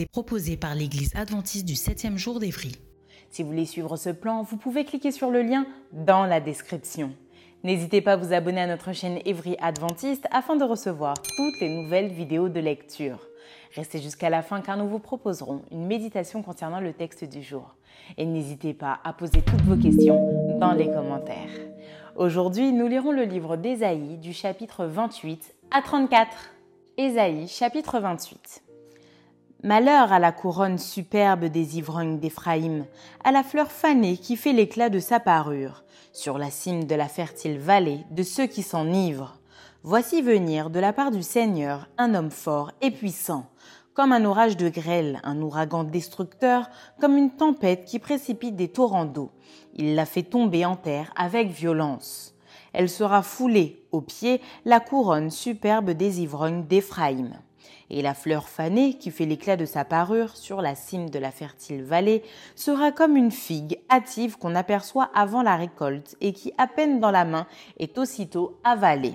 Est proposée par l'Église adventiste du 7e jour d'Évry. Si vous voulez suivre ce plan, vous pouvez cliquer sur le lien dans la description. N'hésitez pas à vous abonner à notre chaîne Évry Adventiste afin de recevoir toutes les nouvelles vidéos de lecture. Restez jusqu'à la fin car nous vous proposerons une méditation concernant le texte du jour. Et n'hésitez pas à poser toutes vos questions dans les commentaires. Aujourd'hui, nous lirons le livre d'Ésaïe du chapitre 28 à 34. Ésaïe chapitre 28. Malheur à la couronne superbe des ivrognes d'Éphraïm, à la fleur fanée qui fait l'éclat de sa parure, sur la cime de la fertile vallée de ceux qui s'enivrent. Voici venir de la part du Seigneur un homme fort et puissant, comme un orage de grêle, un ouragan destructeur, comme une tempête qui précipite des torrents d'eau. Il la fait tomber en terre avec violence. Elle sera foulée aux pieds la couronne superbe des ivrognes d'Éphraïm et la fleur fanée qui fait l'éclat de sa parure sur la cime de la fertile vallée sera comme une figue hâtive qu'on aperçoit avant la récolte et qui, à peine dans la main, est aussitôt avalée.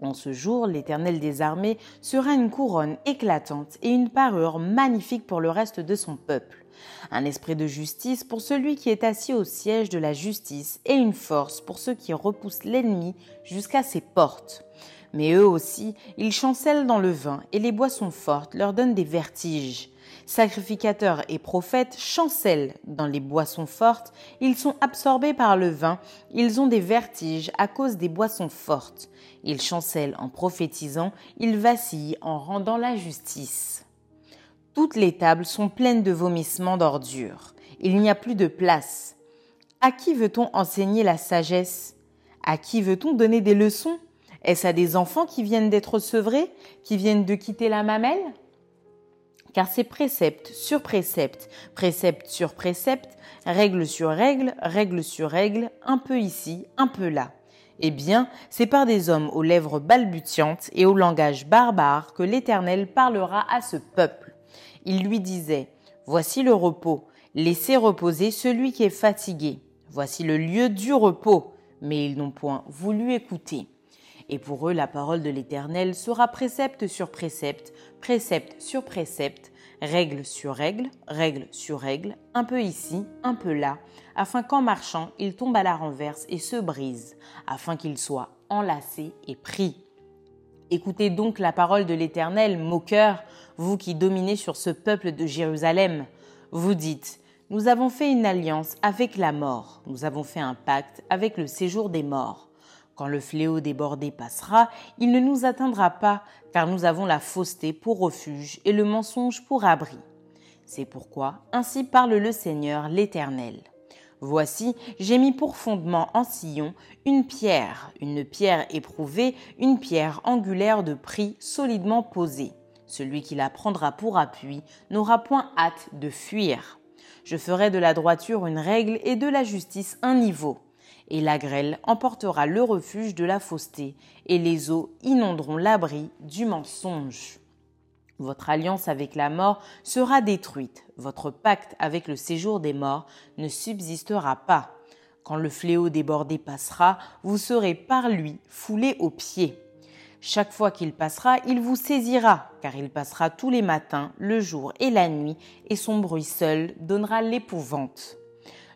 En ce jour, l'Éternel des armées sera une couronne éclatante et une parure magnifique pour le reste de son peuple. Un esprit de justice pour celui qui est assis au siège de la justice et une force pour ceux qui repoussent l'ennemi jusqu'à ses portes. Mais eux aussi, ils chancellent dans le vin, et les boissons fortes leur donnent des vertiges. Sacrificateurs et prophètes chancellent dans les boissons fortes, ils sont absorbés par le vin, ils ont des vertiges à cause des boissons fortes. Ils chancellent en prophétisant, ils vacillent en rendant la justice. Toutes les tables sont pleines de vomissements d'ordures. Il n'y a plus de place. À qui veut-on enseigner la sagesse? À qui veut-on donner des leçons? Est-ce à des enfants qui viennent d'être sevrés, qui viennent de quitter la mamelle? Car c'est précepte sur précepte, précepte sur précepte, règle sur règle, règle sur règle, un peu ici, un peu là. Eh bien, c'est par des hommes aux lèvres balbutiantes et au langage barbare que l'Éternel parlera à ce peuple. Il lui disait, Voici le repos, laissez reposer celui qui est fatigué. Voici le lieu du repos. Mais ils n'ont point voulu écouter. Et pour eux, la parole de l'Éternel sera précepte sur précepte, précepte sur précepte, règle sur règle, règle sur règle, un peu ici, un peu là, afin qu'en marchant, il tombe à la renverse et se brise, afin qu'il soit enlacé et pris. Écoutez donc la parole de l'Éternel, moqueur, vous qui dominez sur ce peuple de Jérusalem. Vous dites, nous avons fait une alliance avec la mort, nous avons fait un pacte avec le séjour des morts. Quand le fléau débordé passera, il ne nous atteindra pas, car nous avons la fausseté pour refuge et le mensonge pour abri. C'est pourquoi ainsi parle le Seigneur l'Éternel. Voici, j'ai mis pour fondement en sillon une pierre, une pierre éprouvée, une pierre angulaire de prix solidement posée. Celui qui la prendra pour appui n'aura point hâte de fuir. Je ferai de la droiture une règle et de la justice un niveau et la grêle emportera le refuge de la fausseté, et les eaux inonderont l'abri du mensonge. Votre alliance avec la mort sera détruite, votre pacte avec le séjour des morts ne subsistera pas. Quand le fléau débordé passera, vous serez par lui foulé aux pieds. Chaque fois qu'il passera, il vous saisira, car il passera tous les matins, le jour et la nuit, et son bruit seul donnera l'épouvante.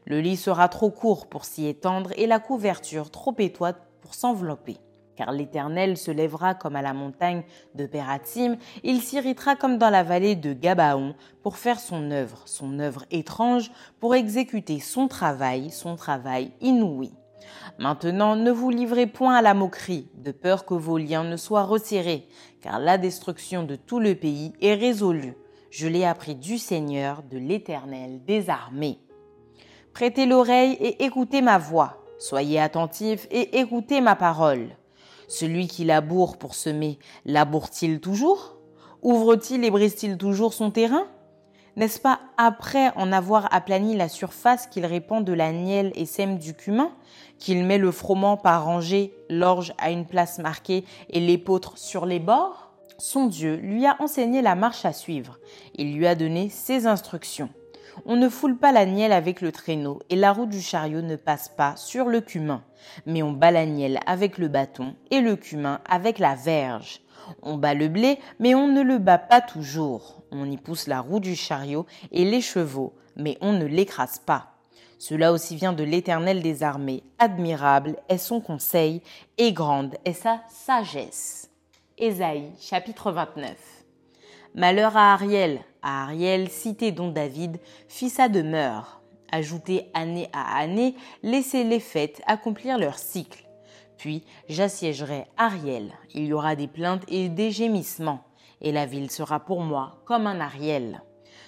Le lit sera trop court pour s'y étendre et la couverture trop étroite pour s'envelopper. Car l'Éternel se lèvera comme à la montagne de Pératim, il s'irritera comme dans la vallée de Gabaon pour faire son œuvre, son œuvre étrange, pour exécuter son travail, son travail inouï. Maintenant, ne vous livrez point à la moquerie, de peur que vos liens ne soient resserrés, car la destruction de tout le pays est résolue. Je l'ai appris du Seigneur, de l'Éternel des armées. Prêtez l'oreille et écoutez ma voix. Soyez attentifs et écoutez ma parole. Celui qui laboure pour semer, laboure-t-il toujours? Ouvre-t-il et brise-t-il toujours son terrain? N'est-ce pas après en avoir aplani la surface qu'il répand de la nielle et sème du cumin, qu'il met le froment par rangée, l'orge à une place marquée et l'épeautre sur les bords? Son Dieu lui a enseigné la marche à suivre. Il lui a donné ses instructions. On ne foule pas la nielle avec le traîneau et la roue du chariot ne passe pas sur le cumin, mais on bat la nielle avec le bâton et le cumin avec la verge. On bat le blé, mais on ne le bat pas toujours. On y pousse la roue du chariot et les chevaux, mais on ne l'écrase pas. Cela aussi vient de l'Éternel des armées. Admirable est son conseil et grande est sa sagesse. Ésaïe chapitre 29. Malheur à Ariel, à Ariel, cité dont David fit sa demeure. Ajoutez année à année, laissez les fêtes accomplir leur cycle. Puis j'assiégerai Ariel, il y aura des plaintes et des gémissements, et la ville sera pour moi comme un Ariel.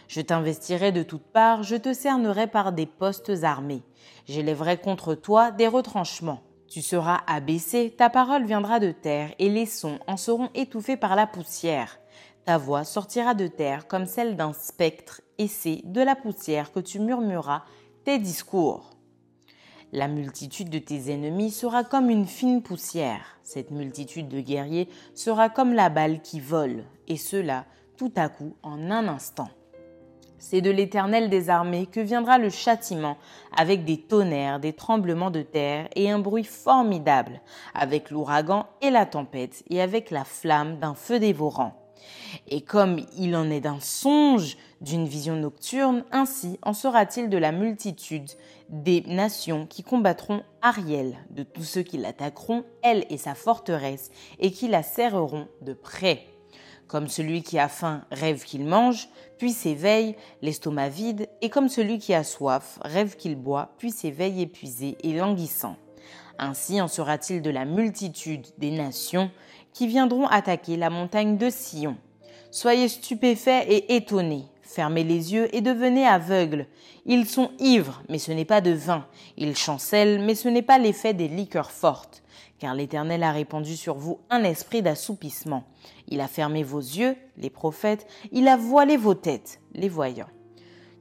Je t'investirai de toutes parts, je te cernerai par des postes armés. J'élèverai contre toi des retranchements. Tu seras abaissé, ta parole viendra de terre, et les sons en seront étouffés par la poussière. Ta voix sortira de terre comme celle d'un spectre, et c'est de la poussière que tu murmuras tes discours. La multitude de tes ennemis sera comme une fine poussière. Cette multitude de guerriers sera comme la balle qui vole, et cela tout à coup en un instant. C'est de l'Éternel des armées que viendra le châtiment, avec des tonnerres, des tremblements de terre et un bruit formidable, avec l'ouragan et la tempête, et avec la flamme d'un feu dévorant. Et comme il en est d'un songe, d'une vision nocturne, ainsi en sera-t-il de la multitude des nations qui combattront Ariel, de tous ceux qui l'attaqueront, elle et sa forteresse, et qui la serreront de près. Comme celui qui a faim rêve qu'il mange, puis s'éveille, l'estomac vide, et comme celui qui a soif rêve qu'il boit, puis s'éveille épuisé et languissant. Ainsi en sera-t-il de la multitude des nations qui viendront attaquer la montagne de Sion. Soyez stupéfaits et étonnés. Fermez les yeux et devenez aveugles. Ils sont ivres, mais ce n'est pas de vin. Ils chancellent, mais ce n'est pas l'effet des liqueurs fortes. Car l'Éternel a répandu sur vous un esprit d'assoupissement. Il a fermé vos yeux, les prophètes, il a voilé vos têtes, les voyants.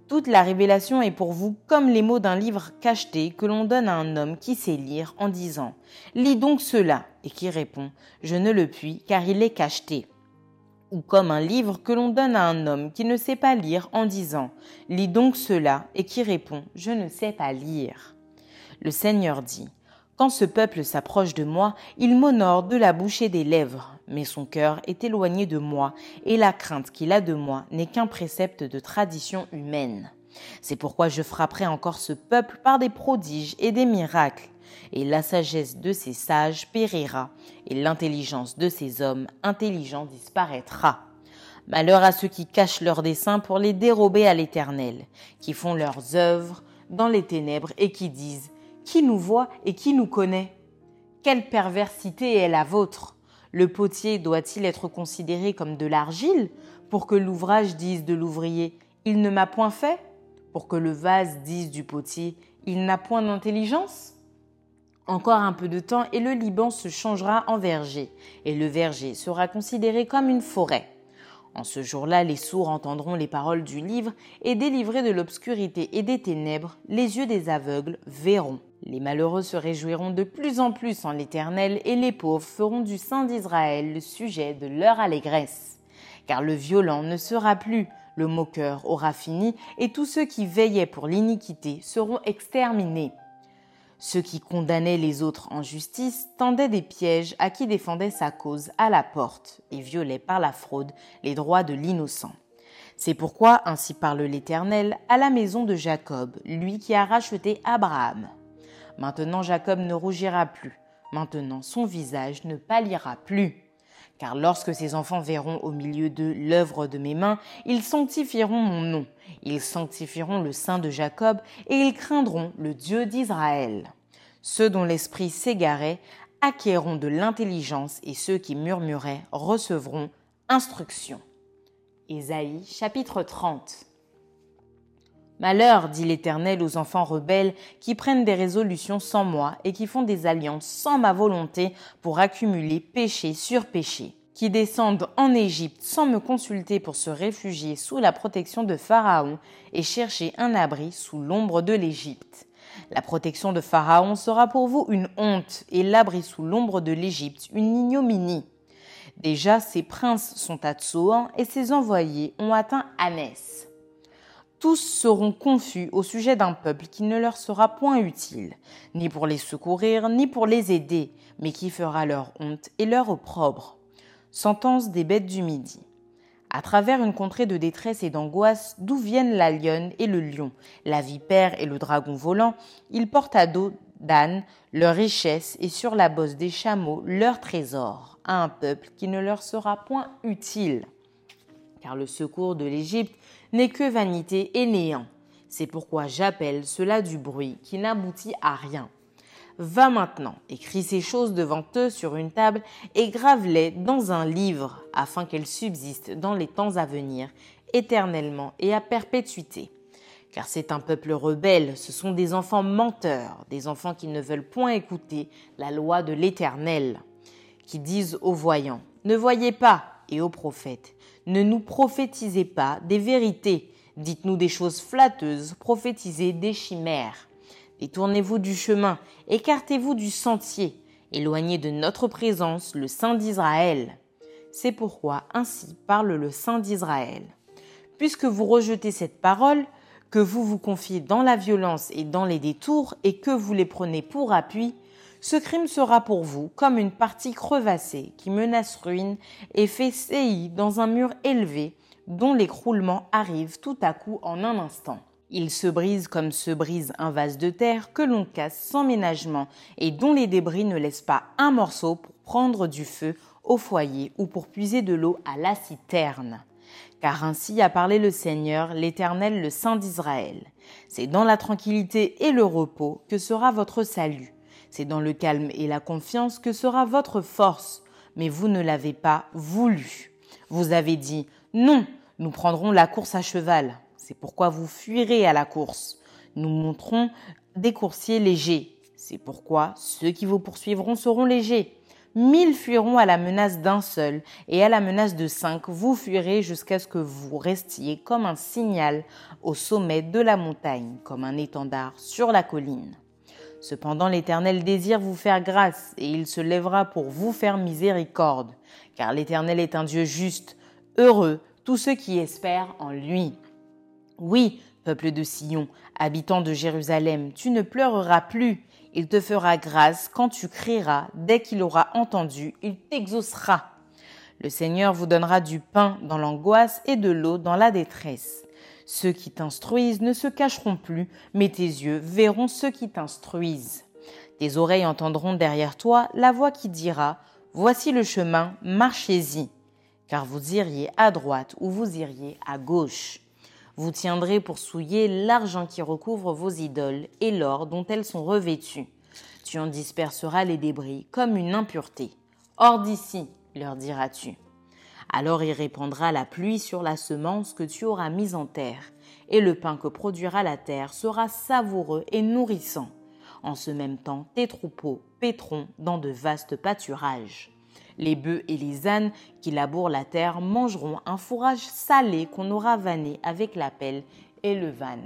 Toute la révélation est pour vous comme les mots d'un livre cacheté que l'on donne à un homme qui sait lire en disant ⁇ Lis donc cela ⁇ et qui répond ⁇ Je ne le puis car il est cacheté ⁇ ou comme un livre que l'on donne à un homme qui ne sait pas lire en disant ⁇ Lis donc cela ⁇ et qui répond ⁇ Je ne sais pas lire ⁇ Le Seigneur dit Quand ce peuple s'approche de moi, il m'honore de la bouche et des lèvres, mais son cœur est éloigné de moi, et la crainte qu'il a de moi n'est qu'un précepte de tradition humaine. C'est pourquoi je frapperai encore ce peuple par des prodiges et des miracles et la sagesse de ces sages périra, et l'intelligence de ces hommes intelligents disparaîtra. Malheur à ceux qui cachent leurs desseins pour les dérober à l'Éternel, qui font leurs œuvres dans les ténèbres et qui disent Qui nous voit et qui nous connaît? Quelle perversité est la vôtre Le potier doit-il être considéré comme de l'argile pour que l'ouvrage dise de l'ouvrier Il ne m'a point fait? Pour que le vase dise du potier Il n'a point d'intelligence? Encore un peu de temps et le Liban se changera en verger, et le verger sera considéré comme une forêt. En ce jour-là, les sourds entendront les paroles du livre, et délivrés de l'obscurité et des ténèbres, les yeux des aveugles verront. Les malheureux se réjouiront de plus en plus en l'Éternel, et les pauvres feront du Saint d'Israël le sujet de leur allégresse. Car le violent ne sera plus, le moqueur aura fini, et tous ceux qui veillaient pour l'iniquité seront exterminés. Ceux qui condamnaient les autres en justice tendaient des pièges à qui défendait sa cause à la porte et violaient par la fraude les droits de l'innocent. C'est pourquoi, ainsi parle l'Éternel, à la maison de Jacob, lui qui a racheté Abraham. Maintenant Jacob ne rougira plus, maintenant son visage ne pâlira plus. Car lorsque ses enfants verront au milieu d'eux l'œuvre de mes mains, ils sanctifieront mon nom, ils sanctifieront le sein de Jacob, et ils craindront le Dieu d'Israël. Ceux dont l'esprit s'égarait acquerront de l'intelligence et ceux qui murmuraient recevront instruction. Ésaïe chapitre 30 Malheur, dit l'Éternel aux enfants rebelles qui prennent des résolutions sans moi et qui font des alliances sans ma volonté pour accumuler péché sur péché, qui descendent en Égypte sans me consulter pour se réfugier sous la protection de Pharaon et chercher un abri sous l'ombre de l'Égypte. La protection de Pharaon sera pour vous une honte et l'abri sous l'ombre de l'Égypte une ignominie. Déjà ses princes sont à Tsoan et ses envoyés ont atteint Anès. Tous seront confus au sujet d'un peuple qui ne leur sera point utile, ni pour les secourir, ni pour les aider, mais qui fera leur honte et leur opprobre. Sentence des bêtes du Midi. À travers une contrée de détresse et d'angoisse, d'où viennent la lionne et le lion, la vipère et le dragon volant, ils portent à dos d'âne leur richesse et sur la bosse des chameaux leur trésor, à un peuple qui ne leur sera point utile. Car le secours de l'Égypte n'est que vanité et néant. C'est pourquoi j'appelle cela du bruit qui n'aboutit à rien. Va maintenant, écris ces choses devant eux sur une table et grave-les dans un livre, afin qu'elles subsistent dans les temps à venir, éternellement et à perpétuité. Car c'est un peuple rebelle, ce sont des enfants menteurs, des enfants qui ne veulent point écouter la loi de l'Éternel, qui disent aux voyants, ne voyez pas, et aux prophètes, ne nous prophétisez pas des vérités, dites-nous des choses flatteuses, prophétisez des chimères. Détournez-vous du chemin, écartez-vous du sentier, éloignez de notre présence le Saint d'Israël. C'est pourquoi ainsi parle le Saint d'Israël. Puisque vous rejetez cette parole, que vous vous confiez dans la violence et dans les détours et que vous les prenez pour appui, ce crime sera pour vous comme une partie crevassée qui menace ruine et fait séillir dans un mur élevé dont l'écroulement arrive tout à coup en un instant. Il se brise comme se brise un vase de terre que l'on casse sans ménagement et dont les débris ne laissent pas un morceau pour prendre du feu au foyer ou pour puiser de l'eau à la citerne. Car ainsi a parlé le Seigneur, l'Éternel, le Saint d'Israël. C'est dans la tranquillité et le repos que sera votre salut. C'est dans le calme et la confiance que sera votre force, mais vous ne l'avez pas voulu. Vous avez dit non, nous prendrons la course à cheval. C'est pourquoi vous fuirez à la course. Nous montrons des coursiers légers. C'est pourquoi ceux qui vous poursuivront seront légers. Mille fuiront à la menace d'un seul, et à la menace de cinq, vous fuirez jusqu'à ce que vous restiez comme un signal au sommet de la montagne, comme un étendard sur la colline. Cependant l'Éternel désire vous faire grâce, et il se lèvera pour vous faire miséricorde, car l'Éternel est un Dieu juste, heureux tous ceux qui espèrent en lui. Oui, peuple de Sion, habitant de Jérusalem, tu ne pleureras plus, il te fera grâce quand tu crieras, dès qu'il aura entendu, il t'exaucera. Le Seigneur vous donnera du pain dans l'angoisse et de l'eau dans la détresse. Ceux qui t'instruisent ne se cacheront plus, mais tes yeux verront ceux qui t'instruisent. Tes oreilles entendront derrière toi la voix qui dira Voici le chemin, marchez-y. Car vous iriez à droite ou vous iriez à gauche. Vous tiendrez pour souiller l'argent qui recouvre vos idoles et l'or dont elles sont revêtues. Tu en disperseras les débris comme une impureté. Hors d'ici, leur diras-tu. Alors il répandra la pluie sur la semence que tu auras mise en terre, et le pain que produira la terre sera savoureux et nourrissant. En ce même temps, tes troupeaux pétront dans de vastes pâturages. Les bœufs et les ânes qui labourent la terre mangeront un fourrage salé qu'on aura vanné avec la pelle et le van.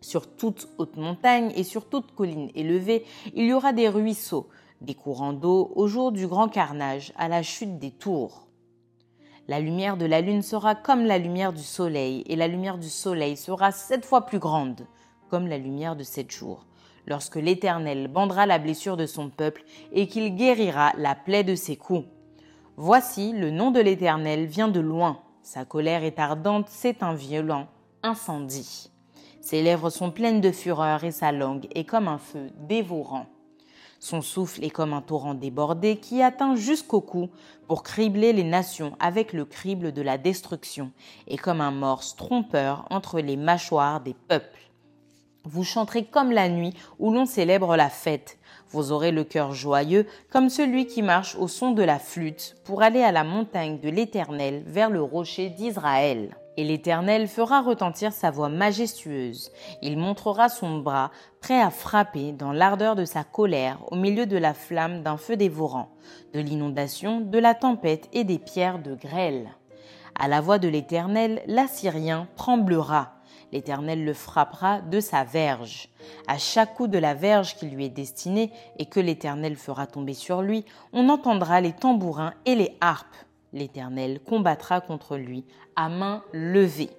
Sur toute haute montagne et sur toute colline élevée, il y aura des ruisseaux, des courants d'eau au jour du grand carnage, à la chute des tours. La lumière de la lune sera comme la lumière du soleil, et la lumière du soleil sera sept fois plus grande, comme la lumière de sept jours, lorsque l'Éternel bandera la blessure de son peuple et qu'il guérira la plaie de ses coups. Voici, le nom de l'Éternel vient de loin, sa colère est ardente, c'est un violent incendie. Ses lèvres sont pleines de fureur et sa langue est comme un feu dévorant. Son souffle est comme un torrent débordé qui atteint jusqu'au cou pour cribler les nations avec le crible de la destruction et comme un morse trompeur entre les mâchoires des peuples. Vous chanterez comme la nuit où l'on célèbre la fête. Vous aurez le cœur joyeux comme celui qui marche au son de la flûte pour aller à la montagne de l'Éternel vers le rocher d'Israël. Et l'Éternel fera retentir sa voix majestueuse. Il montrera son bras, prêt à frapper dans l'ardeur de sa colère au milieu de la flamme d'un feu dévorant, de l'inondation, de la tempête et des pierres de grêle. À la voix de l'Éternel, l'Assyrien tremblera l'Éternel le frappera de sa verge. À chaque coup de la verge qui lui est destinée et que l'Éternel fera tomber sur lui, on entendra les tambourins et les harpes. L'Éternel combattra contre lui à main levée.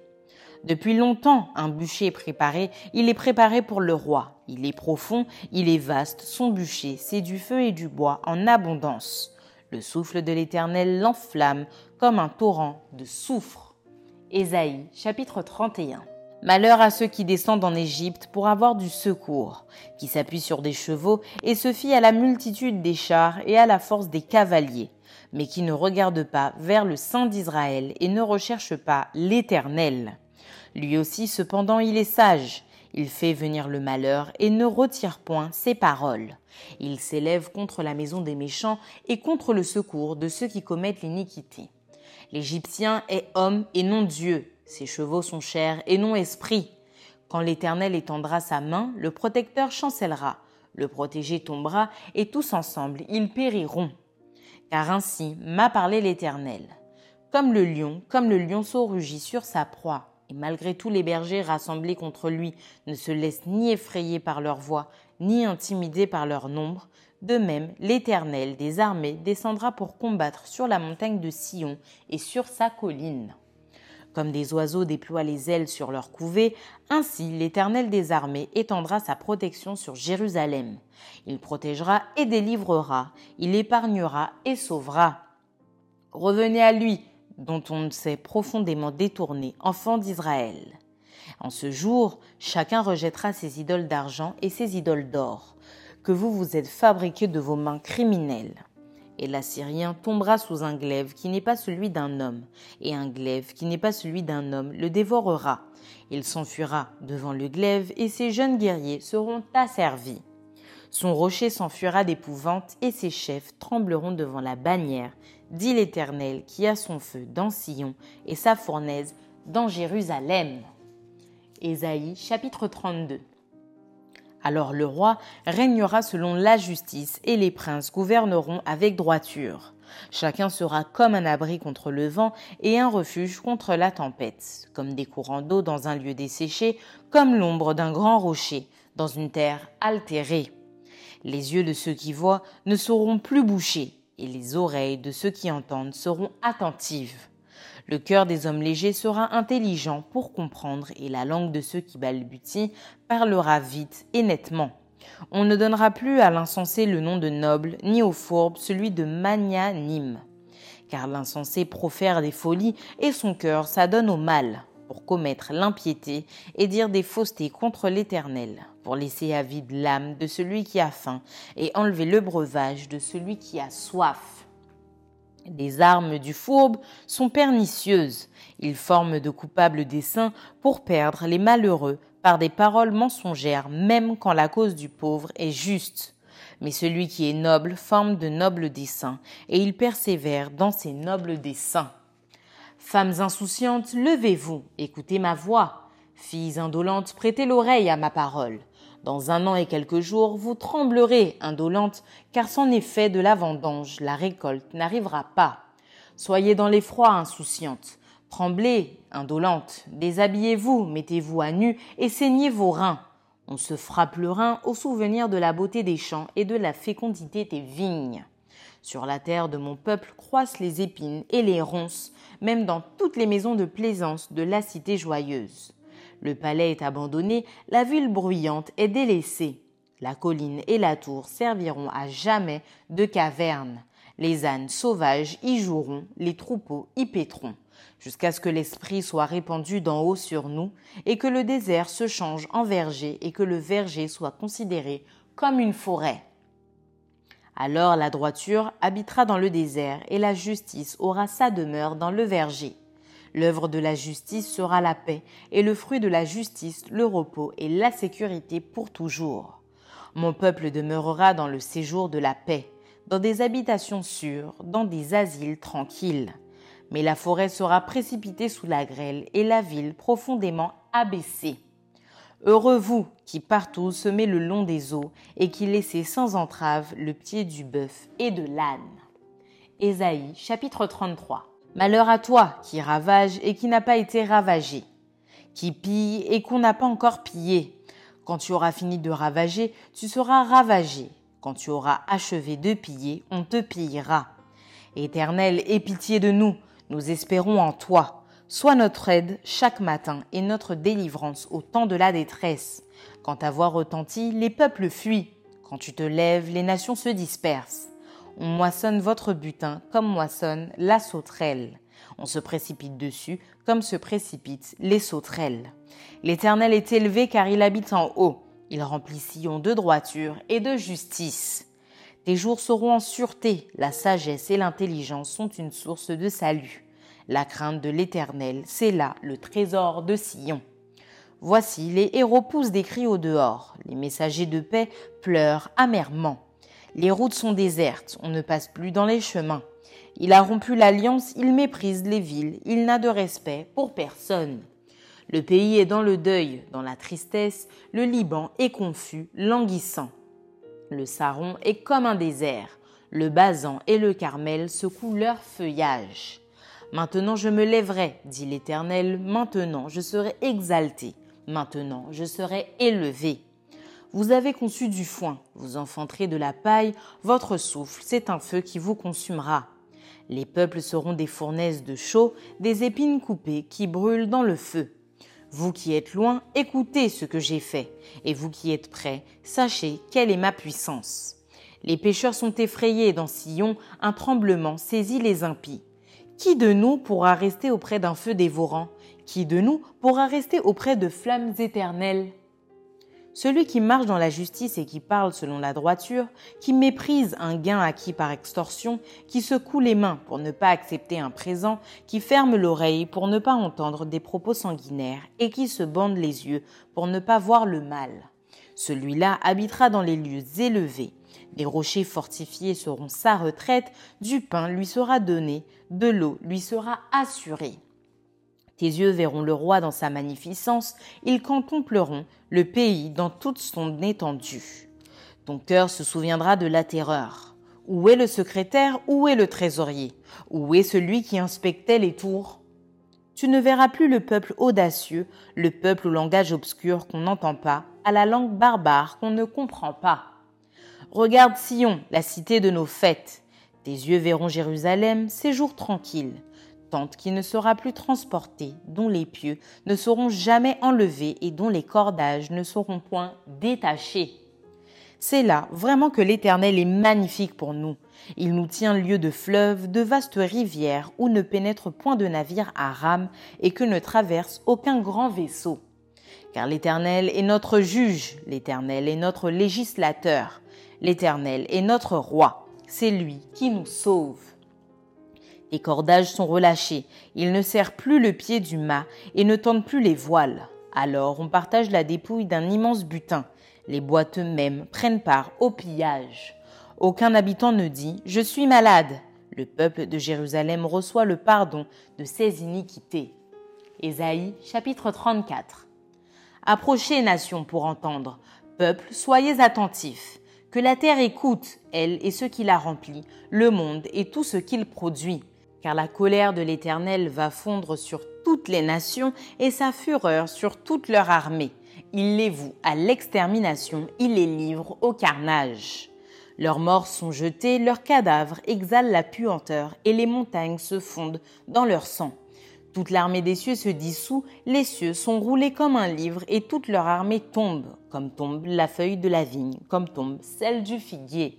Depuis longtemps, un bûcher est préparé, il est préparé pour le roi. Il est profond, il est vaste, son bûcher, c'est du feu et du bois en abondance. Le souffle de l'Éternel l'enflamme comme un torrent de soufre. Ésaïe chapitre 31 Malheur à ceux qui descendent en Égypte pour avoir du secours, qui s'appuient sur des chevaux et se fient à la multitude des chars et à la force des cavaliers, mais qui ne regardent pas vers le Saint d'Israël et ne recherchent pas l'Éternel. Lui aussi, cependant, il est sage. Il fait venir le malheur et ne retire point ses paroles. Il s'élève contre la maison des méchants et contre le secours de ceux qui commettent l'iniquité. L'Égyptien est homme et non Dieu, ses chevaux sont chers et non esprits. Quand l'Éternel étendra sa main, le protecteur chancellera, le protégé tombera, et tous ensemble ils périront. Car ainsi m'a parlé l'Éternel. Comme le lion, comme le lionceau rugit sur sa proie, et malgré tous les bergers rassemblés contre lui ne se laissent ni effrayer par leur voix, ni intimider par leur nombre, de même l'Éternel des armées descendra pour combattre sur la montagne de Sion et sur sa colline. Comme des oiseaux déploient les ailes sur leur couvée, ainsi l'Éternel des armées étendra sa protection sur Jérusalem. Il protégera et délivrera, il épargnera et sauvera. Revenez à lui, dont on s'est profondément détourné, enfant d'Israël. En ce jour, chacun rejettera ses idoles d'argent et ses idoles d'or, que vous vous êtes fabriqués de vos mains criminelles. Et l'Assyrien tombera sous un glaive qui n'est pas celui d'un homme, et un glaive qui n'est pas celui d'un homme le dévorera. Il s'enfuira devant le glaive, et ses jeunes guerriers seront asservis. Son rocher s'enfuira d'épouvante, et ses chefs trembleront devant la bannière, dit l'Éternel, qui a son feu dans Sion, et sa fournaise dans Jérusalem. Ésaïe chapitre 32 alors le roi régnera selon la justice et les princes gouverneront avec droiture. Chacun sera comme un abri contre le vent et un refuge contre la tempête, comme des courants d'eau dans un lieu desséché, comme l'ombre d'un grand rocher dans une terre altérée. Les yeux de ceux qui voient ne seront plus bouchés, et les oreilles de ceux qui entendent seront attentives. Le cœur des hommes légers sera intelligent pour comprendre et la langue de ceux qui balbutient parlera vite et nettement. On ne donnera plus à l'insensé le nom de noble, ni au fourbe celui de magnanime. Car l'insensé profère des folies et son cœur s'adonne au mal pour commettre l'impiété et dire des faussetés contre l'Éternel, pour laisser à vide l'âme de celui qui a faim et enlever le breuvage de celui qui a soif. Les armes du fourbe sont pernicieuses. Ils forment de coupables desseins pour perdre les malheureux par des paroles mensongères, même quand la cause du pauvre est juste. Mais celui qui est noble forme de nobles desseins, et il persévère dans ses nobles desseins. Femmes insouciantes, levez-vous, écoutez ma voix. Filles indolentes, prêtez l'oreille à ma parole. Dans un an et quelques jours, vous tremblerez, indolente, car sans effet de la vendange, la récolte n'arrivera pas. Soyez dans l'effroi, insouciante. Tremblez, indolente. Déshabillez-vous, mettez-vous à nu et saignez vos reins. On se frappe le rein au souvenir de la beauté des champs et de la fécondité des vignes. Sur la terre de mon peuple croissent les épines et les ronces, même dans toutes les maisons de plaisance de la cité joyeuse. Le palais est abandonné, la ville bruyante est délaissée. La colline et la tour serviront à jamais de caverne. Les ânes sauvages y joueront, les troupeaux y péteront, jusqu'à ce que l'esprit soit répandu d'en haut sur nous, et que le désert se change en verger, et que le verger soit considéré comme une forêt. Alors la droiture habitera dans le désert, et la justice aura sa demeure dans le verger. L'œuvre de la justice sera la paix, et le fruit de la justice, le repos et la sécurité pour toujours. Mon peuple demeurera dans le séjour de la paix, dans des habitations sûres, dans des asiles tranquilles. Mais la forêt sera précipitée sous la grêle et la ville profondément abaissée. Heureux vous qui partout semez le long des eaux et qui laissez sans entrave le pied du bœuf et de l'âne. Ésaïe chapitre 33 Malheur à toi qui ravage et qui n'a pas été ravagé, qui pille et qu'on n'a pas encore pillé. Quand tu auras fini de ravager, tu seras ravagé. Quand tu auras achevé de piller, on te pillera. Éternel, aie pitié de nous, nous espérons en toi. Sois notre aide chaque matin et notre délivrance au temps de la détresse. Quand ta voix retentit, les peuples fuient. Quand tu te lèves, les nations se dispersent. On moissonne votre butin comme moissonne la sauterelle. On se précipite dessus comme se précipitent les sauterelles. L'Éternel est élevé car il habite en haut. Il remplit Sion de droiture et de justice. Tes jours seront en sûreté. La sagesse et l'intelligence sont une source de salut. La crainte de l'Éternel, c'est là le trésor de Sion. Voici, les héros poussent des cris au dehors. Les messagers de paix pleurent amèrement. Les routes sont désertes, on ne passe plus dans les chemins. Il a rompu l'alliance, il méprise les villes, il n'a de respect pour personne. Le pays est dans le deuil, dans la tristesse, le Liban est confus, languissant. Le Saron est comme un désert, le Bazan et le Carmel secouent leur feuillage. Maintenant je me lèverai, dit l'Éternel, maintenant je serai exalté, maintenant je serai élevé. Vous avez conçu du foin, vous enfanterez de la paille, votre souffle, c'est un feu qui vous consumera. Les peuples seront des fournaises de chaux, des épines coupées qui brûlent dans le feu. Vous qui êtes loin, écoutez ce que j'ai fait, et vous qui êtes près, sachez quelle est ma puissance. Les pécheurs sont effrayés dans Sion, un tremblement saisit les impies. Qui de nous pourra rester auprès d'un feu dévorant? Qui de nous pourra rester auprès de flammes éternelles? Celui qui marche dans la justice et qui parle selon la droiture, qui méprise un gain acquis par extorsion, qui secoue les mains pour ne pas accepter un présent, qui ferme l'oreille pour ne pas entendre des propos sanguinaires et qui se bande les yeux pour ne pas voir le mal. Celui-là habitera dans les lieux élevés. Les rochers fortifiés seront sa retraite, du pain lui sera donné, de l'eau lui sera assurée. Tes yeux verront le roi dans sa magnificence, ils contempleront le pays dans toute son étendue. Ton cœur se souviendra de la terreur. Où est le secrétaire? Où est le trésorier? Où est celui qui inspectait les tours? Tu ne verras plus le peuple audacieux, le peuple au langage obscur qu'on n'entend pas, à la langue barbare qu'on ne comprend pas. Regarde Sion, la cité de nos fêtes. Tes yeux verront Jérusalem, séjour qui ne sera plus transportée, dont les pieux ne seront jamais enlevés et dont les cordages ne seront point détachés. C'est là vraiment que l'Éternel est magnifique pour nous. Il nous tient lieu de fleuves, de vastes rivières où ne pénètre point de navire à rame et que ne traverse aucun grand vaisseau. Car l'Éternel est notre juge, l'Éternel est notre législateur, l'Éternel est notre roi. C'est lui qui nous sauve. Les cordages sont relâchés, il ne serre plus le pied du mât et ne tendent plus les voiles. Alors on partage la dépouille d'un immense butin. Les boîtes eux-mêmes prennent part au pillage. Aucun habitant ne dit ⁇ Je suis malade ⁇ Le peuple de Jérusalem reçoit le pardon de ses iniquités. Ésaïe chapitre 34 Approchez, nations, pour entendre. Peuple, soyez attentifs. Que la terre écoute, elle et ce qui la remplit, le monde et tout ce qu'il produit car la colère de l'Éternel va fondre sur toutes les nations et sa fureur sur toute leur armée. Il les voue à l'extermination, il les livre au carnage. Leurs morts sont jetés, leurs cadavres exhalent la puanteur et les montagnes se fondent dans leur sang. Toute l'armée des cieux se dissout, les cieux sont roulés comme un livre et toute leur armée tombe, comme tombe la feuille de la vigne, comme tombe celle du figuier.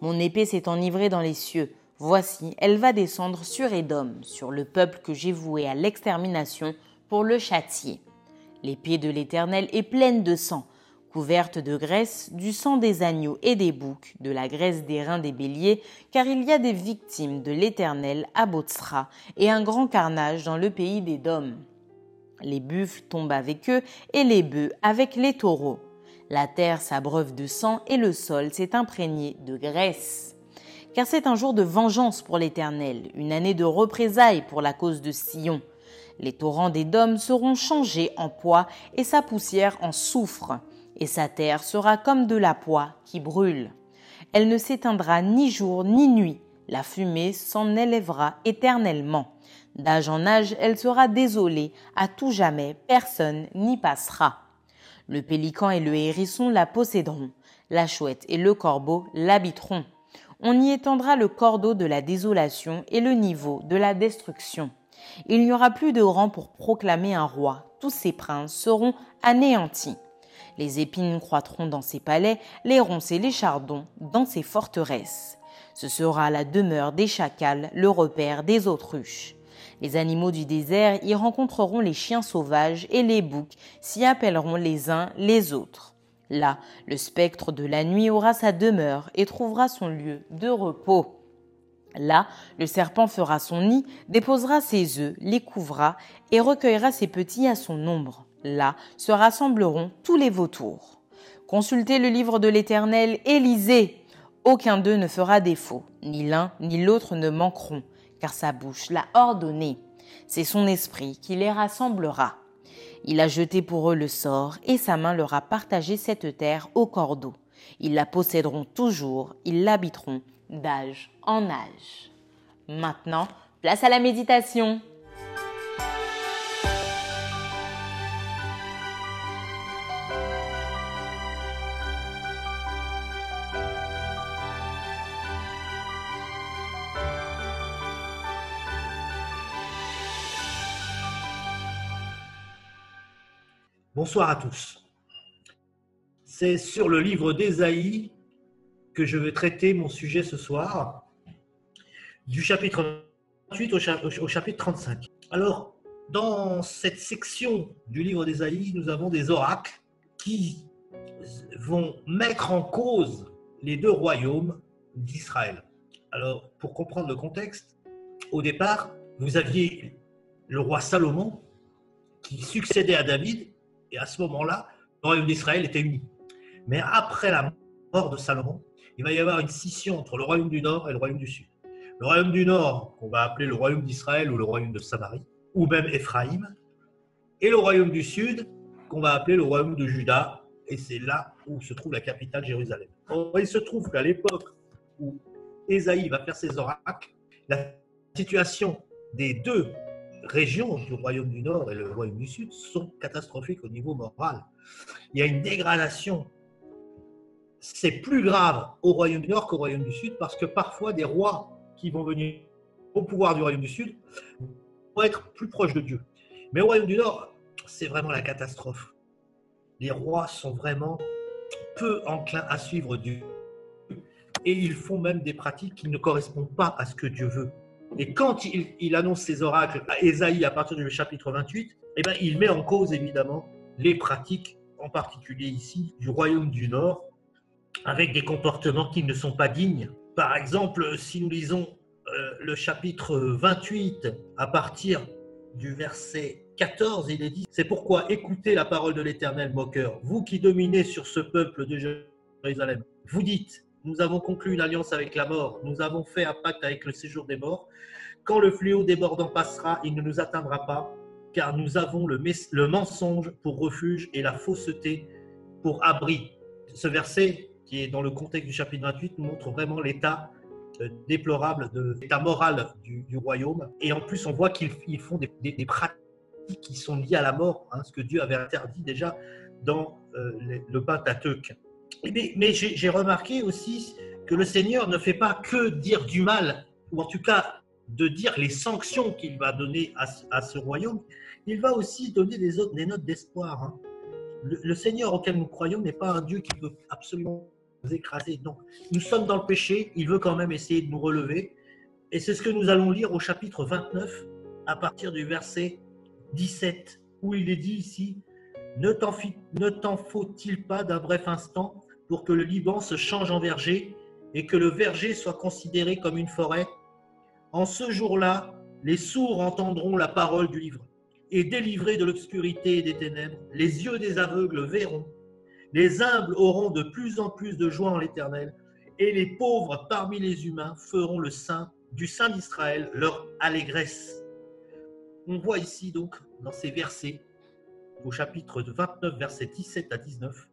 Mon épée s'est enivrée dans les cieux, Voici, elle va descendre sur Édom, sur le peuple que j'ai voué à l'extermination, pour le châtier. L'épée de l'Éternel est pleine de sang. couverte de graisse, du sang des agneaux et des boucs, de la graisse des reins des béliers, car il y a des victimes de l'Éternel à Botsra, et un grand carnage dans le pays des. Les buffles tombent avec eux, et les bœufs avec les taureaux. La terre s'abreuve de sang, et le sol s'est imprégné de graisse. Car c'est un jour de vengeance pour l'Éternel, une année de représailles pour la cause de Sion. Les torrents des dômes seront changés en poids et sa poussière en soufre, et sa terre sera comme de la poix qui brûle. Elle ne s'éteindra ni jour ni nuit, la fumée s'en élèvera éternellement. D'âge en âge, elle sera désolée, à tout jamais personne n'y passera. Le pélican et le hérisson la posséderont, la chouette et le corbeau l'habiteront. On y étendra le cordeau de la désolation et le niveau de la destruction. Il n'y aura plus de rang pour proclamer un roi, tous ses princes seront anéantis. Les épines croîtront dans ses palais, les ronces et les chardons dans ses forteresses. Ce sera la demeure des chacals, le repère des autruches. Les animaux du désert y rencontreront les chiens sauvages et les boucs s'y appelleront les uns les autres. Là, le spectre de la nuit aura sa demeure et trouvera son lieu de repos. Là, le serpent fera son nid, déposera ses œufs, les couvra et recueillera ses petits à son ombre. Là se rassembleront tous les vautours. Consultez le livre de l'Éternel et lisez. Aucun d'eux ne fera défaut, ni l'un ni l'autre ne manqueront, car sa bouche l'a ordonné. C'est son esprit qui les rassemblera. Il a jeté pour eux le sort, et sa main leur a partagé cette terre au cordeau. Ils la posséderont toujours, ils l'habiteront d'âge en âge. Maintenant, place à la méditation. Bonsoir à tous. C'est sur le livre d'Ésaïe que je vais traiter mon sujet ce soir, du chapitre 28 au, chapitre 35. Alors, dans cette section du livre d'Ésaïe, nous avons des oracles qui vont mettre en cause les deux royaumes d'Israël. Alors, pour comprendre le contexte, au départ, vous aviez le roi Salomon qui succédait à David, et à ce moment-là, le royaume d'Israël était uni. Mais après la mort de Salomon, il va y avoir une scission entre le royaume du Nord et le royaume du Sud. Le royaume du Nord, qu'on va appeler le royaume d'Israël ou le royaume de Samarie, ou même Éphraïm, et le royaume du Sud, qu'on va appeler le royaume de Juda, et c'est là où se trouve la capitale Jérusalem. il se trouve qu'à l'époque où Ésaïe va faire ses oracles, la situation des deux régions du royaume du Nord et le royaume du Sud sont catastrophiques au niveau moral. Il y a une dégradation c'est plus grave au Royaume du Nord qu'au Royaume du Sud parce que parfois des rois qui vont venir au pouvoir du Royaume du Sud vont être plus proches de Dieu. Mais au Royaume du Nord, c'est vraiment la catastrophe. Les rois sont vraiment peu enclins à suivre Dieu et ils font même des pratiques qui ne correspondent pas à ce que Dieu veut. Et quand il, annonce ses oracles à Ésaïe à partir du chapitre 28, eh ben, il met en cause évidemment les pratiques, en particulier ici, du royaume du Nord, avec des comportements qui ne sont pas dignes. Par exemple, si nous lisons euh, le chapitre 28 à partir du verset 14, il est dit, c'est pourquoi écoutez la parole de l'Éternel moqueur, vous qui dominez sur ce peuple de Jérusalem. Vous dites, nous avons conclu une alliance avec la mort, nous avons fait un pacte avec le séjour des morts. Quand le fléau débordant passera, il ne nous atteindra pas, car nous avons le, mensonge pour refuge et la fausseté pour abri. Ce verset qui est dans le contexte du chapitre 28, nous montre vraiment l'état euh, déplorable de l'état moral du, royaume. Et en plus, on voit qu'ils font des, pratiques qui sont liées à la mort, hein, ce que Dieu avait interdit déjà dans euh, le Pentateuque. Mais, j'ai remarqué aussi que le Seigneur ne fait pas que dire du mal, ou en tout cas de dire les sanctions qu'il va donner à, ce royaume, il va aussi donner des, autres, des notes d'espoir. Hein. Le, Seigneur auquel nous croyons n'est pas un Dieu qui peut absolument écraser. Donc, nous sommes dans le péché, il veut quand même essayer de nous relever. Et c'est ce que nous allons lire au chapitre 29, à partir du verset 17, où il est dit ici, Ne t'en faut-il pas d'un bref instant pour que le Liban se change en verger et que le verger soit considéré comme une forêt En ce jour-là, les sourds entendront la parole du livre et délivrés de l'obscurité et des ténèbres, les yeux des aveugles verront. Les humbles auront de plus en plus de joie en l'Éternel et les pauvres parmi les humains feront le sein du Saint d'Israël leur allégresse. On voit ici donc dans ces versets, au chapitre 29, versets 17 à 19,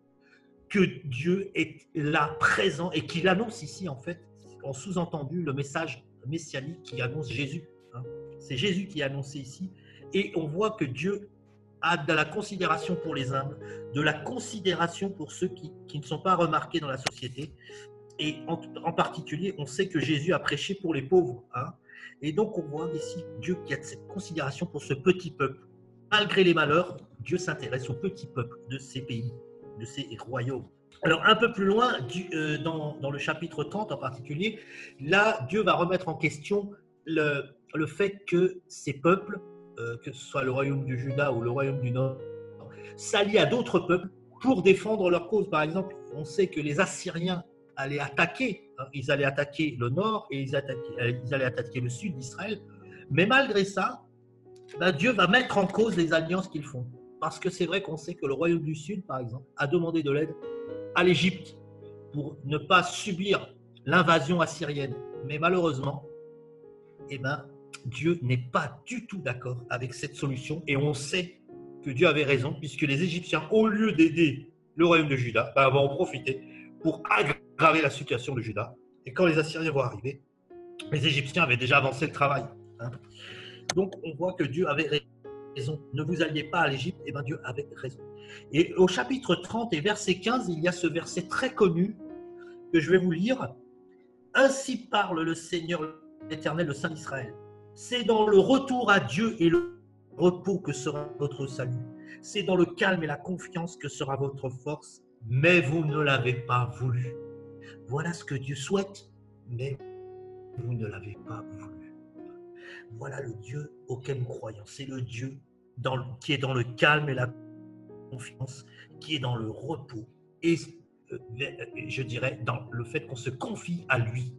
que Dieu est là présent et qu'il annonce ici en fait, en sous-entendu, le message messianique qui annonce Jésus. Hein. C'est Jésus qui est annoncé ici. Et on voit que Dieu a de la considération pour les humbles, de la considération pour ceux qui, ne sont pas remarqués dans la société, et en, particulier, on sait que Jésus a prêché pour les pauvres. Hein. Et donc, on voit ici Dieu qui a cette considération pour ce petit peuple. Malgré les malheurs, Dieu s'intéresse au petit peuple de ces pays, de ces royaumes. Alors, un peu plus loin, euh, dans, le chapitre 30 en particulier, là, Dieu va remettre en question le, le fait que ces peuples, euh, que ce soit le royaume du Juda ou le royaume du Nord, s'allient à d'autres peuples pour défendre leur cause. Par exemple, on sait que les Assyriens allaient attaquer. Hein. Ils allaient attaquer le nord et ils, euh, ils allaient attaquer le sud d'Israël. Mais malgré ça, ben, Dieu va mettre en cause les alliances qu'ils font. Parce que c'est vrai qu'on sait que le royaume du sud, par exemple, a demandé de l'aide à l'Égypte pour ne pas subir l'invasion assyrienne. Mais malheureusement, eh ben, Dieu n'est pas du tout d'accord avec cette solution et on sait que Dieu avait raison puisque les Égyptiens, au lieu d'aider le royaume de Juda, ben, vont en profiter pour aggraver la situation de Juda. Et quand les Assyriens vont arriver, les Égyptiens avaient déjà avancé le travail. Hein. Donc on voit que Dieu avait Ne vous alliez pas à l'Égypte, et bien Dieu avait raison. Et au chapitre 30 et verset 15, il y a ce verset très connu que je vais vous lire. Ainsi parle le Seigneur éternel, le Saint d'Israël. C'est dans le retour à Dieu et le repos que sera votre salut. C'est dans le calme et la confiance que sera votre force mais vous ne l'avez pas voulu. Voilà ce que Dieu souhaite, mais vous ne l'avez pas voulu. Voilà le Dieu auquel nous croyons. C'est le Dieu qui est dans le calme et la confiance, qui est dans le repos et euh, je dirais dans le fait qu'on se confie à lui.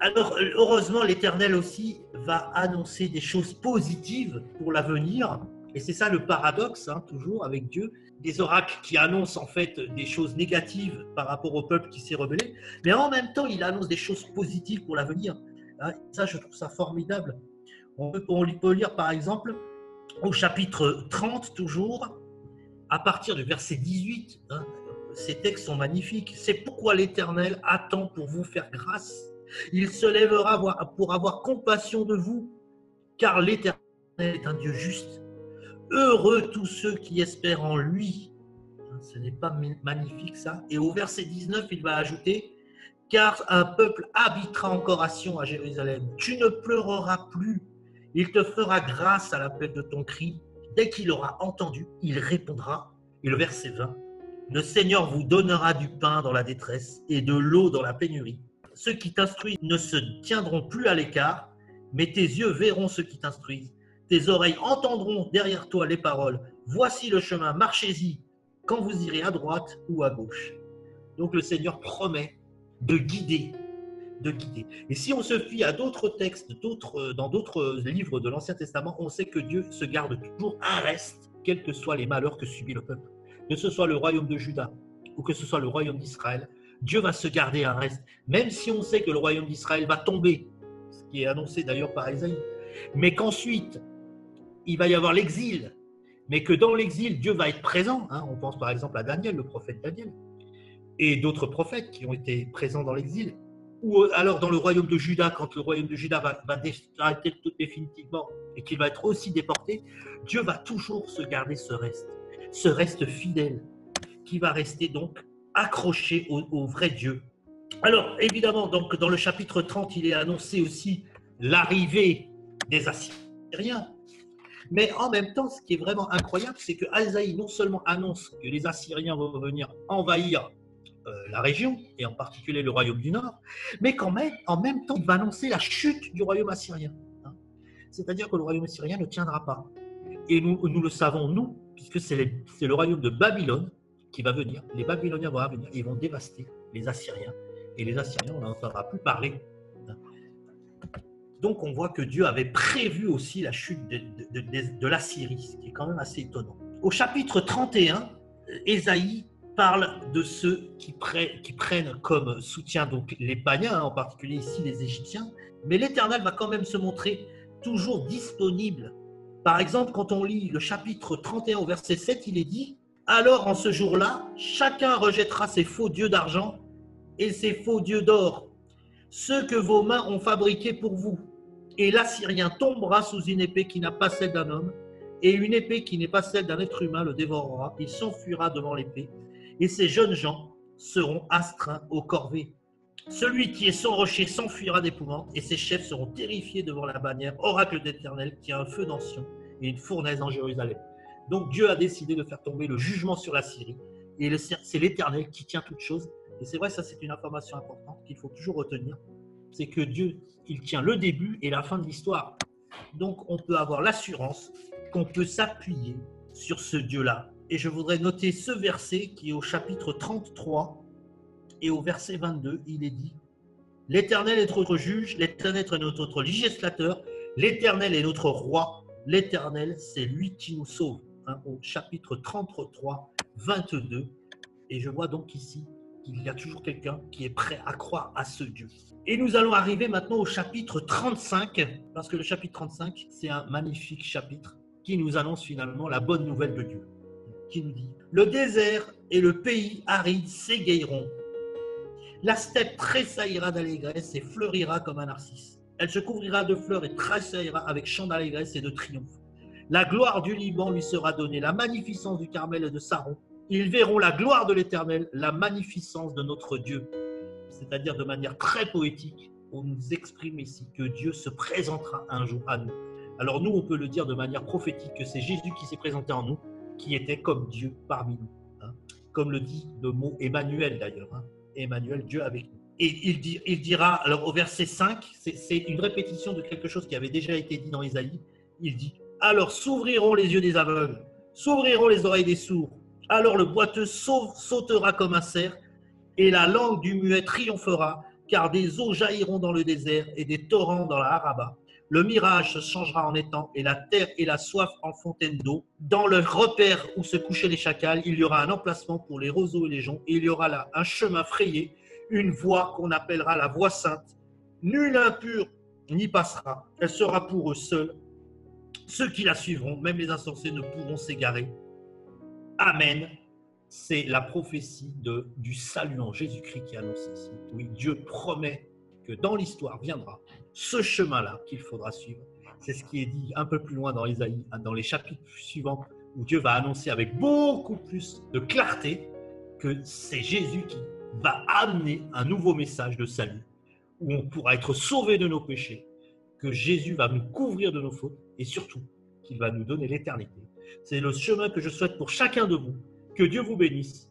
Alors, heureusement, l'Éternel aussi va annoncer des choses positives pour l'avenir. Et c'est ça le paradoxe, hein, toujours avec Dieu des oracles qui annoncent en fait des choses négatives par rapport au peuple qui s'est rebellé, mais en même temps, il annonce des choses positives pour l'avenir. Hein, ça, je trouve ça formidable. On peut, on peut lire par exemple au chapitre 30 toujours, à partir du verset 18. Hein, ces textes sont magnifiques. C'est pourquoi l'Éternel attend pour vous faire grâce. Il se lèvera pour avoir compassion de vous, car l'Éternel est un Dieu juste Heureux tous ceux qui espèrent en lui. Hein, ce n'est pas magnifique ça Et au verset 19, il va ajouter, car un peuple habitera encore à Sion, à Jérusalem. Tu ne pleureras plus. Il te fera grâce à l'appel de ton cri. Dès qu'il aura entendu, il répondra. Et le verset 20, le Seigneur vous donnera du pain dans la détresse et de l'eau dans la pénurie. Ceux qui t'instruisent ne se tiendront plus à l'écart, mais tes yeux verront ceux qui t'instruisent tes oreilles entendront derrière toi les paroles. Voici le chemin, marchez-y quand vous irez à droite ou à gauche. Donc le Seigneur promet de guider, de guider. Et si on se fie à d'autres textes, d'autres, dans d'autres livres de l'Ancien Testament, on sait que Dieu se garde toujours un reste, quels que soient les malheurs que subit le peuple. Que ce soit le royaume de Juda ou que ce soit le royaume d'Israël, Dieu va se garder un reste, même si on sait que le royaume d'Israël va tomber, ce qui est annoncé d'ailleurs par Isaïe, mais qu'ensuite il va y avoir l'exil, mais que dans l'exil, Dieu va être présent. Hein. On pense par exemple à Daniel, le prophète Daniel, et d'autres prophètes qui ont été présents dans l'exil. Ou alors dans le royaume de Juda, quand le royaume de Juda va, va arrêter définitivement et qu'il va être aussi déporté, Dieu va toujours se garder ce reste, ce reste fidèle, qui va rester donc accroché au, vrai Dieu. Alors évidemment, donc dans le chapitre 30, il est annoncé aussi l'arrivée des Assyriens, mais en même temps, ce qui est vraiment incroyable, c'est que Azaï non seulement annonce que les Assyriens vont venir envahir la région, et en particulier le royaume du Nord, mais qu'en même, en même temps, il va annoncer la chute du royaume assyrien. Hein. C'est-à-dire que le royaume assyrien ne tiendra pas. Et nous, nous le savons, nous, puisque c'est le royaume de Babylone qui va venir. Les Babyloniens vont venir ils vont dévaster les Assyriens. Et les Assyriens, on n'en entendra plus parler. Donc on voit que Dieu avait prévu aussi la chute de, de, la Syrie, ce qui est quand même assez étonnant. Au chapitre 31, Ésaïe parle de ceux qui, prennent comme soutien donc les païens, hein, en particulier ici les Égyptiens, mais l'Éternel va quand même se montrer toujours disponible. Par exemple, quand on lit le chapitre 31 au verset 7, il est dit Alors en ce jour-là, chacun rejettera ses faux dieux d'argent et ses faux dieux d'or, ceux que vos mains ont fabriqués pour vous. Et l'Assyrien tombera sous une épée qui n'a pas celle d'un homme, et une épée qui n'est pas celle d'un être humain le dévorera. Il s'enfuira devant l'épée, et ces jeunes gens seront astreints aux corvées. Celui qui est sans rocher s'enfuira d'épouvante, et ses chefs seront terrifiés devant la bannière, oracle d'Éternel, qui a un feu d'ancien et une fournaise en Jérusalem. Donc Dieu a décidé de faire tomber le jugement sur la Syrie, et c'est l'Éternel qui tient toutes choses. Et c'est vrai, ça c'est une information importante qu'il faut toujours retenir, c'est que Dieu, il tient le début et la fin de l'histoire. Donc on peut avoir l'assurance qu'on peut s'appuyer sur ce Dieu-là. Et je voudrais noter ce verset qui est au chapitre 33 et au verset 22, il est dit, L'Éternel est notre juge, l'Éternel est notre législateur, l'Éternel est notre roi, l'Éternel, c'est lui qui nous sauve. Hein, au chapitre 33, 22. Et je vois donc ici qu'il y a toujours quelqu'un qui est prêt à croire à ce Dieu. Et nous allons arriver maintenant au chapitre 35, parce que le chapitre 35, c'est un magnifique chapitre qui nous annonce finalement la bonne nouvelle de Dieu. Qui nous dit Le désert et le pays aride s'égayeront. La steppe tressaillira d'allégresse et fleurira comme un narcisse. Elle se couvrira de fleurs et tressaillera avec chant d'allégresse et de triomphe. La gloire du Liban lui sera donnée, la magnificence du Carmel et de Saron. Ils verront la gloire de l'Éternel, la magnificence de notre Dieu. C'est-à-dire de manière très poétique, on nous exprime ici que Dieu se présentera un jour à nous. Alors nous, on peut le dire de manière prophétique que c'est Jésus qui s'est présenté en nous, qui était comme Dieu parmi nous. Hein. Comme le dit le mot Emmanuel d'ailleurs. Hein. Emmanuel, Dieu avec nous. Et il, il dira, alors au verset 5, c'est une répétition de quelque chose qui avait déjà été dit dans Isaïe. Il dit Alors s'ouvriront les yeux des aveugles, s'ouvriront les oreilles des sourds. Alors le boiteux sautera comme un cerf, et la langue du muet triomphera, car des eaux jailliront dans le désert et des torrents dans la Haraba. Le mirage se changera en étang et la terre et la soif en fontaine d'eau. Dans le repère où se couchaient les chacals, il y aura un emplacement pour les roseaux et les joncs. Et il y aura là un chemin frayé, une voie qu'on appellera la voie sainte. Nul impur n'y passera. Elle sera pour eux seuls. Ceux qui la suivront, même les insensés, ne pourront s'égarer. Amen. C'est la prophétie de, du salut en Jésus-Christ qui annonce ici. Oui, Dieu promet dans l'histoire viendra ce chemin-là qu'il faudra suivre. C'est ce qui est dit un peu plus loin dans Isaïe, dans les chapitres suivants, où Dieu va annoncer avec beaucoup plus de clarté que c'est Jésus qui va amener un nouveau message de salut, où on pourra être sauvé de nos péchés, que Jésus va nous couvrir de nos fautes et surtout qu'il va nous donner l'éternité. C'est le chemin que je souhaite pour chacun de vous. Que Dieu vous bénisse.